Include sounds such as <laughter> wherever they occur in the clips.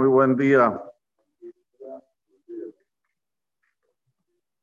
Muy buen día.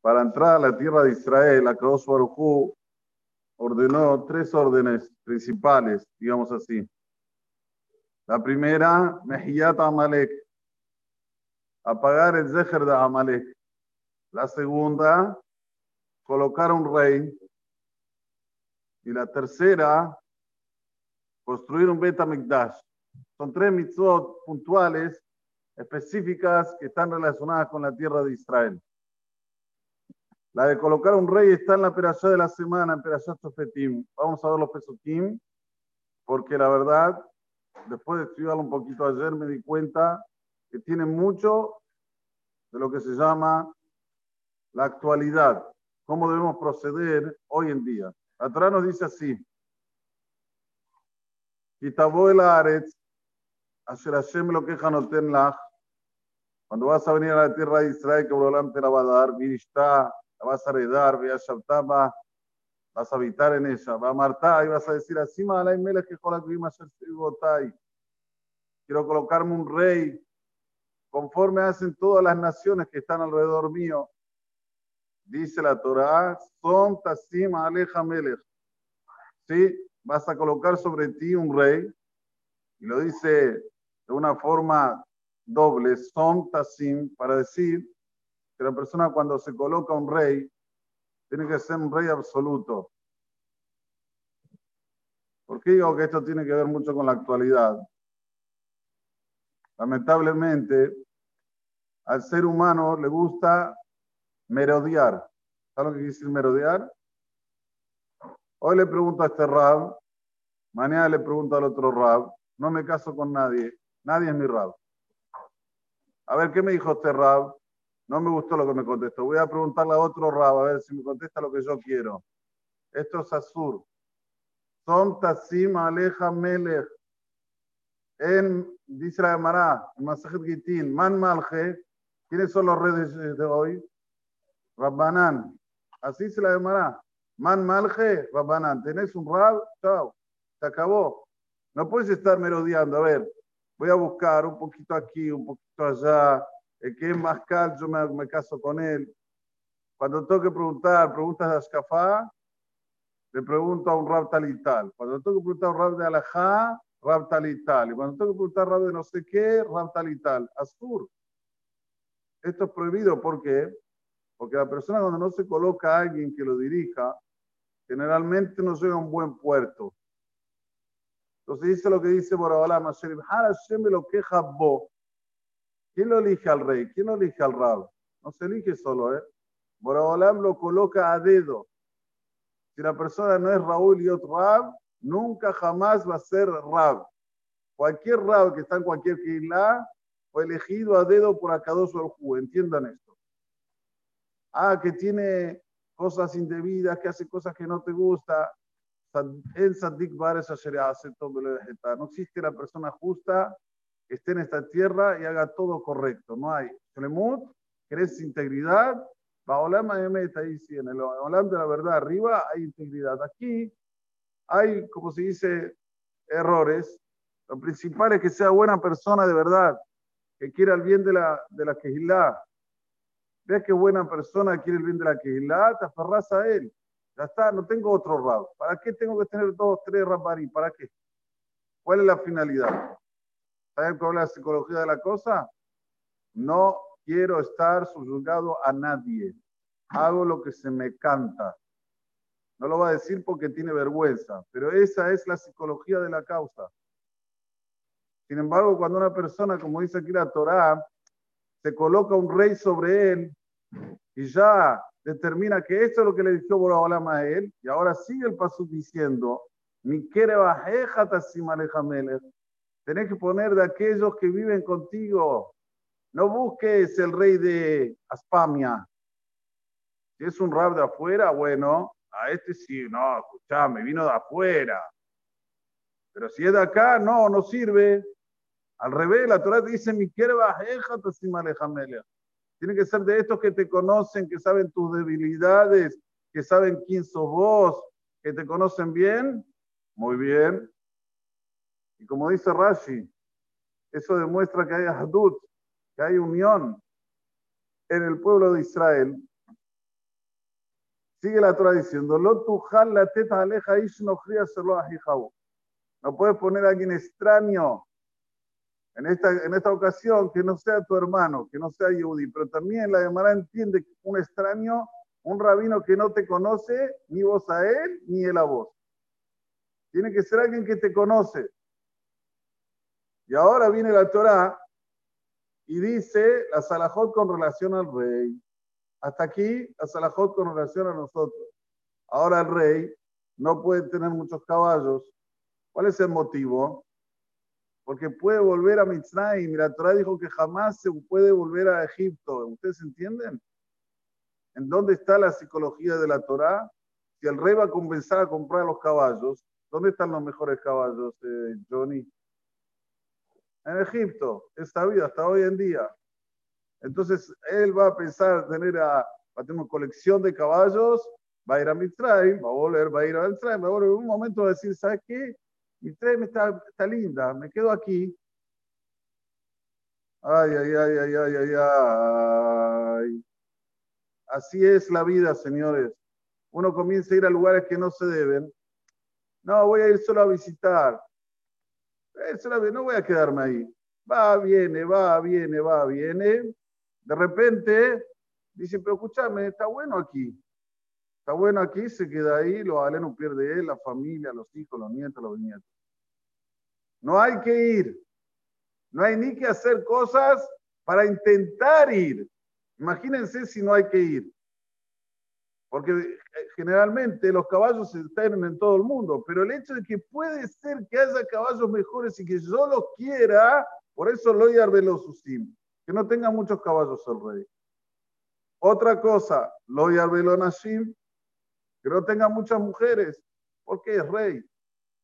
Para entrar a la tierra de Israel, Akadosh Baruj ordenó tres órdenes principales, digamos así. La primera, Mejiyat Amalek, apagar el Zeher de Amalek. La segunda, colocar un rey. Y la tercera, construir un Bet Mikdash. Son tres mitzvot puntuales, específicas, que están relacionadas con la tierra de Israel. La de colocar un rey está en la perashá de la semana, en perashá Sofetim. Vamos a ver los pesukim, porque la verdad, después de estudiarlo un poquito ayer, me di cuenta que tiene mucho de lo que se llama la actualidad, cómo debemos proceder hoy en día. La Torah nos dice así, Kitabó el Aretz, Hashem lo cuando vas a venir a la tierra de Israel, que Borolam te la va a dar, Virishta, la vas a heredar, vas a habitar en ella, va a Marta y vas a decir así, Quiero colocarme un rey, conforme hacen todas las naciones que están alrededor mío. Dice la Torah, son Tasim Aleja Melech. ¿Sí? Vas a colocar sobre ti un rey, y lo dice de una forma doble, son Tasim, para decir que la persona cuando se coloca un rey, tiene que ser un rey absoluto. ¿Por qué digo que esto tiene que ver mucho con la actualidad? Lamentablemente, al ser humano le gusta merodear. ¿Sabes lo que quiere decir merodear? Hoy le pregunto a este rab, mañana le pregunto al otro rab, no me caso con nadie, nadie es mi rab. A ver, ¿qué me dijo este rab? No me gustó lo que me contestó. Voy a preguntarle a otro rabo, a ver si me contesta lo que yo quiero. Esto es Azur. Son Tasim Aleja Melech. En, dice la Gemara, en Gitin, Man Malje. ¿Quiénes son los reyes de hoy? Rabbanan. Así se la Gemara. Man Malje, Rabbanan. ¿Tenés un rab? Chao. Se acabó. No puedes estar merodeando. A ver, voy a buscar un poquito aquí, un poquito allá el que es más cal, yo me, caso con él. Cuando tengo que preguntar preguntas de Ascafá, le pregunto a un rab tal y tal. Cuando tengo que preguntar a un rab de Alajá, rab tal y tal. Y cuando tengo que preguntar a rab de no sé qué, rab tal y tal. Astur. Esto es prohibido, ¿por qué? Porque la persona cuando no se coloca a alguien que lo dirija, generalmente no llega a un buen puerto. Entonces dice lo que dice me lo queja vos. ¿Quién lo elige al rey? ¿Quién lo elige al rab? No se elige solo, ¿eh? Boraholam lo coloca a dedo. Si la persona no es Raúl y otro rab, nunca jamás va a ser rab. Cualquier rab que está en cualquier isla fue elegido a dedo por Akadosh Hu. Entiendan esto. Ah, que tiene cosas indebidas, que hace cosas que no te gusta. En Sadik Bares No existe la persona justa esté en esta tierra y haga todo correcto. No hay Shlemut, crees integridad. Baolam está ahí sí, en el Olam de la verdad arriba hay integridad. Aquí hay, como se dice, errores. Lo principal es que sea buena persona de verdad, que quiera el bien de la, de la Kehilá. Ves que buena persona quiere el bien de la Kehilá, te aferras a él. Ya está, no tengo otro rab. ¿Para qué tengo que tener dos, tres rabarí? ¿Para qué? ¿Cuál es la finalidad? ¿Saben cuál es la psicología de la cosa? No quiero estar subyugado a nadie. Hago lo que se me canta. No lo va a decir porque tiene vergüenza, pero esa es la psicología de la causa. Sin embargo, cuando una persona, como dice aquí la Torá, se coloca un rey sobre él y ya determina que esto es lo que le dijo Boraholam a él, y ahora sigue el paso diciendo, mi Tenés que poner de aquellos que viven contigo. No busques el rey de Aspamia. Si es un rab de afuera, bueno, a este sí, no, escuchame, vino de afuera. Pero si es de acá, no, no sirve. Al revés, la Torah dice, mi Tiene que ser de estos que te conocen, que saben tus debilidades, que saben quién sos vos, que te conocen bien. Muy bien. Y como dice Rashi, Eso demuestra que hay Hadut, que hay unión en el pueblo de Israel. Sigue la Torah diciendo, No puedes poner a alguien extraño en esta, en esta ocasión que no sea tu hermano, que no sea Yehudi, pero también la Gemara entiende un extraño, un rabino que no te conoce, ni vos a él, ni él a vos. Tiene que ser alguien que te conoce. Y ahora viene la Torah y dice la Salahot con relación al rey. Hasta aquí la Salahot con relación a nosotros. Ahora el rey no puede tener muchos caballos. ¿Cuál es el motivo? Porque puede volver a Mitzrayim. La Torah dijo que jamás se puede volver a Egipto. ¿Ustedes entienden? ¿En dónde está la psicología de la Torah? Si el rey va a comenzar a comprar los caballos, ¿dónde están los mejores caballos, eh, Johnny? en Egipto, esta vida, hasta hoy en día. Entonces, él va a pensar tener a, va a tener una colección de caballos, va a ir a Mitzrayim, va a volver, va a ir a Mitzrayim, va a volver en un momento a decir, ¿sabes qué? Mitzrayim está, está linda, me quedo aquí. Ay, ay, ay, ay, ay, ay, ay. Así es la vida, señores. Uno comienza a ir a lugares que no se deben. No, voy a ir solo a visitar no voy a quedarme ahí. Va, viene, va, viene, va, viene. De repente dice, pero escúchame, está bueno aquí. Está bueno aquí, se queda ahí, los no pierde él, la familia, los hijos, los nietos, los nietos. No hay que ir. No hay ni que hacer cosas para intentar ir. Imagínense si no hay que ir. Porque eh, generalmente los caballos se están en todo el mundo, pero el hecho de que puede ser que haya caballos mejores y que yo los quiera, por eso lo Velosusim, que no tenga muchos caballos el rey. Otra cosa, lo Nashim, que no tenga muchas mujeres, porque es rey.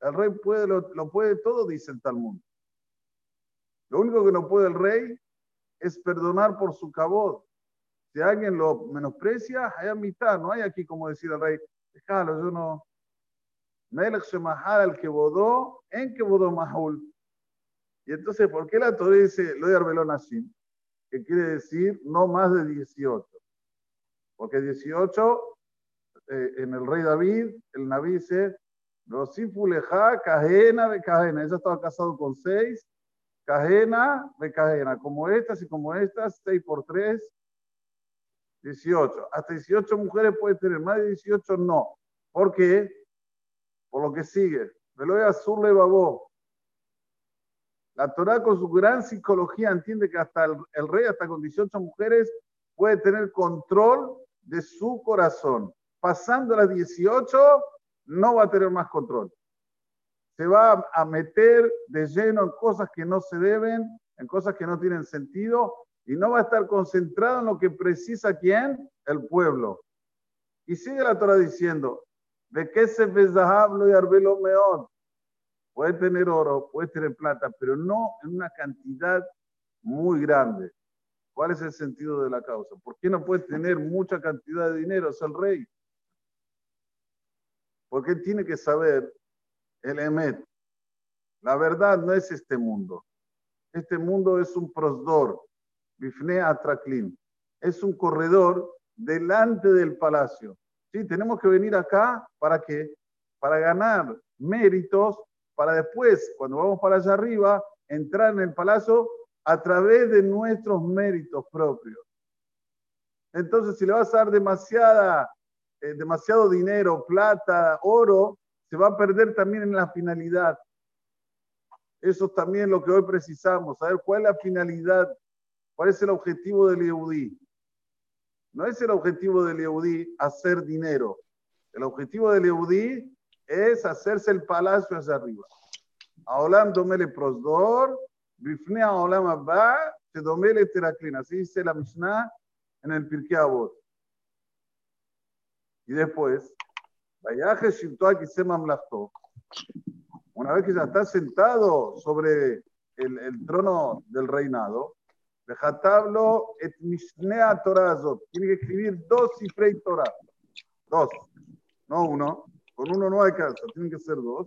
El rey puede, lo, puede todo, dice el Talmud. Lo único que no puede el rey es perdonar por su cabot. Si alguien lo menosprecia, hay mitad, no hay aquí como decir al rey, déjalo, yo no. Al que bodó, en que bodó Mahul. Y entonces, ¿por qué la Torah dice lo de Arbelón así? Que quiere decir no más de 18. Porque 18, eh, en el rey David, el Naví dice, Rosifuleja, Cajena de Cajena. Ella estaba casado con seis, Cajena de Cajena. Como estas y como estas, seis por tres, 18. Hasta 18 mujeres puede tener, más de 18 no. ¿Por qué? Por lo que sigue. Veloy Azul le babó. La Torah con su gran psicología entiende que hasta el, rey, hasta con 18 mujeres, puede tener control de su corazón. Pasando las 18, no va a tener más control. Se va a meter de lleno en cosas que no se deben, en cosas que no tienen sentido, y no va a estar concentrado en lo que precisa quién? El pueblo. Y sigue la Torah diciendo, de qué se hablo y arbelo meón. Puede tener oro, puede tener plata, pero no en una cantidad muy grande. ¿Cuál es el sentido de la causa? ¿Por qué no puede tener mucha cantidad de dinero? Es el rey. Porque tiene que saber el Emet. La verdad no es este mundo. Este mundo es un prosdor. Bifne Atraklin. Es un corredor delante del palacio. ¿Sí? Tenemos que venir acá para qué? Para ganar méritos, para después, cuando vamos para allá arriba, entrar en el palacio a través de nuestros méritos propios. Entonces, si le vas a dar demasiada, eh, demasiado dinero, plata, oro, se va a perder también en la finalidad. Eso es también lo que hoy precisamos, saber cuál es la finalidad ¿Cuál es el objetivo del Yehudí? No es el objetivo del Yehudí hacer dinero. El objetivo del Yehudí es hacerse el palacio hacia arriba. Aolam domele prosdor, bifne aolam abba, te domele teraklin. Así dice la Mishnah en el Pirkei. Y después, Una vez que ya está sentado sobre el, el trono del reinado, Dejatablo et Mishnea Torazot. Tiene que escribir dos cifrei Torah. Dos. No uno. Con uno no hay caso. Tienen que ser dos.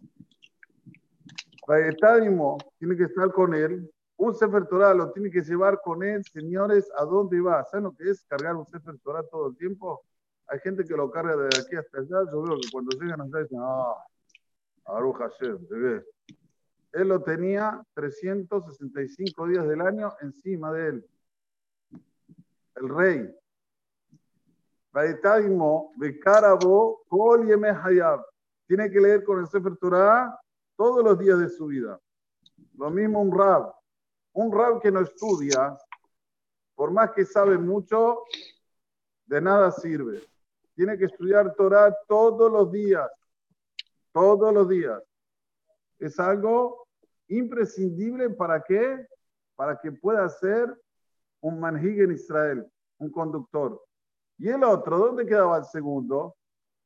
Raetánimo tiene que estar con él. Un Sefer Torah lo tiene que llevar con él, señores, ¿a dónde va? ¿Saben lo que es cargar un Sefer Torah todo el tiempo? Hay gente que lo carga de aquí hasta allá. Yo veo que cuando llegan allá dicen, ah, Aruch Hashem, Él lo tenía 365 días del año encima de él. El rey. Tiene que leer con el Sefer Torah todos los días de su vida. Lo mismo un rab. Un rab que no estudia, por más que sabe mucho, de nada sirve. Tiene que estudiar Torah todos los días. Todos los días. Es algo imprescindible para qué? Para que pueda ser un manhig en Israel, un conductor. Y el otro, ¿dónde quedaba el segundo?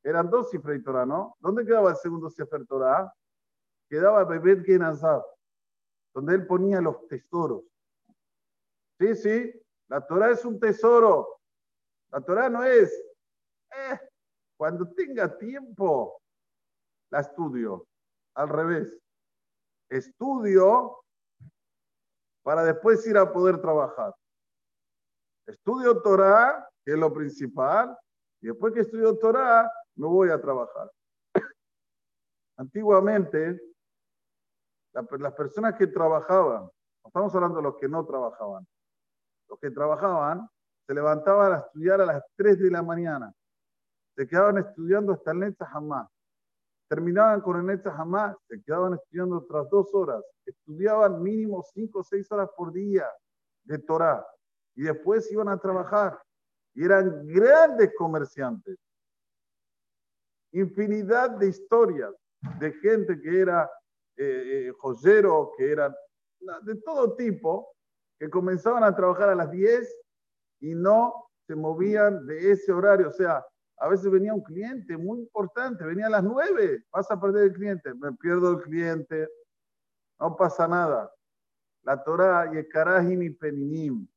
Eran dos cifras Torah, ¿no? ¿Dónde quedaba el segundo Sefer Torah? Quedaba Bebet Genazab, donde él ponía los tesoros. Sí, sí, la Torah es un tesoro. La Torah no es, eh, cuando tenga tiempo, la estudio. Al revés. Estudio para después ir a poder trabajar. Estudio Torah, que es lo principal, y después que estudio Torah, me voy a trabajar. <coughs> Antiguamente, las personas que trabajaban, estamos hablando de los que no trabajaban, los que trabajaban se levantaban a estudiar a las 3 de la mañana, se quedaban estudiando hasta el Netzah Hamá, terminaban con el Netzah Hamá, se quedaban estudiando otras dos horas, estudiaban mínimo 5 o 6 horas por día de Torah y después iban a trabajar y eran grandes comerciantes. Infinidad de historias de gente que era eh, eh, joyero, que eran de todo tipo, que comenzaban a trabajar a las 10 y no se movían de ese horario. O sea, a veces venía un cliente muy importante, venía a las 9, vas a perder el cliente, me pierdo el cliente, no pasa nada. La Torah, y y Peninim,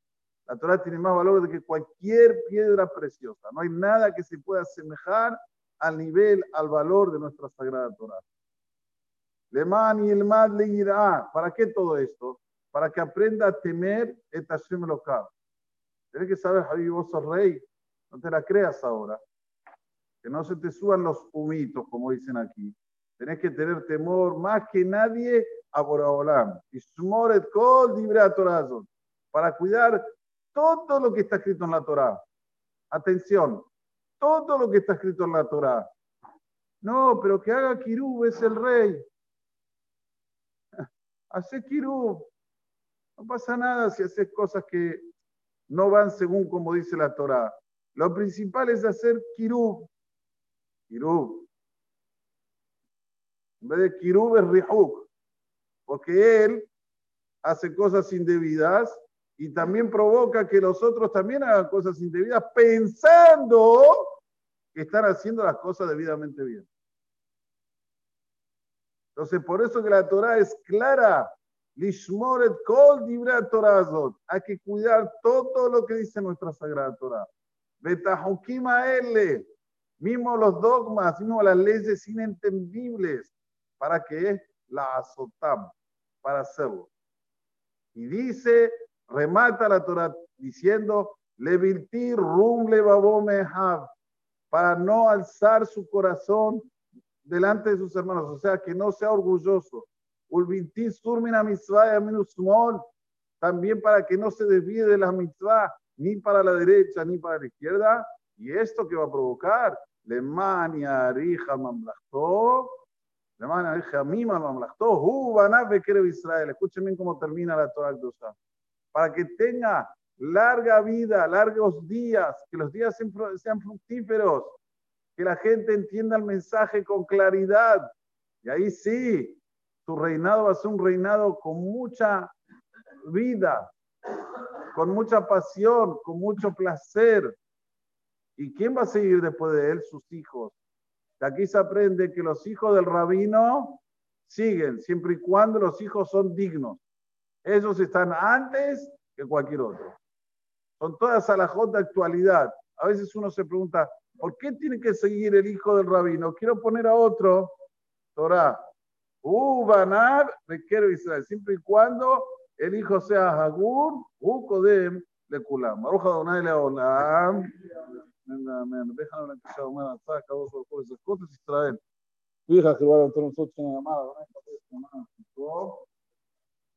la Torah tiene más valor de que cualquier piedra preciosa. No hay nada que se pueda asemejar al nivel, al valor de nuestra Sagrada Torah. Leman y el Mad le. ¿Para qué todo esto? Para que aprenda a temer et Hashem. Tienes que saber, Javi, vos sos rey. No te la creas ahora. Que no se te suban los humitos, como dicen aquí. Tenés que tener temor más que nadie a Boraholam. Y sumoret kol a Para cuidar todo lo que está escrito en la Torá. Atención, todo lo que está escrito en la Torá. No, pero que haga Kirub es el rey. <laughs> Hace Kirub. No pasa nada si haces cosas que no van según como dice la Torá. Lo principal es hacer Kirub. Kirub. En vez de Kirub es Rihuk. Porque él hace cosas indebidas y también provoca que los otros también hagan cosas indebidas pensando que están haciendo las cosas debidamente bien. Entonces, por eso que la Torah es clara. Lishmoret kol Hay que cuidar todo lo que dice nuestra Sagrada Torah. Betahukima L. Mismo los dogmas, mismo las leyes inentendibles. ¿Para que La azotamos, para hacerlo. Y dice remata la Torah diciendo, Levilti rum mehav, para no alzar su corazón delante de sus hermanos, o sea, que no sea orgulloso. Ulvinti surmina mitzvah small, también para que no se desvíe de la mitzvah, ni para la derecha ni para la izquierda. Y esto que va a provocar, le mania rija mamlachto, le mania rija mima banaf Israel. Escuchen bien cómo termina la Torah para que tenga larga vida, largos días, que los días sean fructíferos, que la gente entienda el mensaje con claridad. Y ahí sí, su reinado va a ser un reinado con mucha vida, con mucha pasión, con mucho placer. ¿Y quién va a seguir después de él? Sus hijos. De aquí se aprende que los hijos del rabino siguen, siempre y cuando los hijos son dignos. Esos están antes que cualquier otro. Son todas a la de actualidad. A veces uno se pregunta, ¿por qué tiene que seguir el hijo del rabino? Quiero poner a otro, Torah. Banab, requiero Israel, siempre y cuando el hijo sea Hagur, Hu Kodem, Lekulam. Baruch Adonai Leolam. Amén, amén. Déjame que sea humana, saca vos por esas cosas, Israel. Tu hija que va a nosotros en la llamada,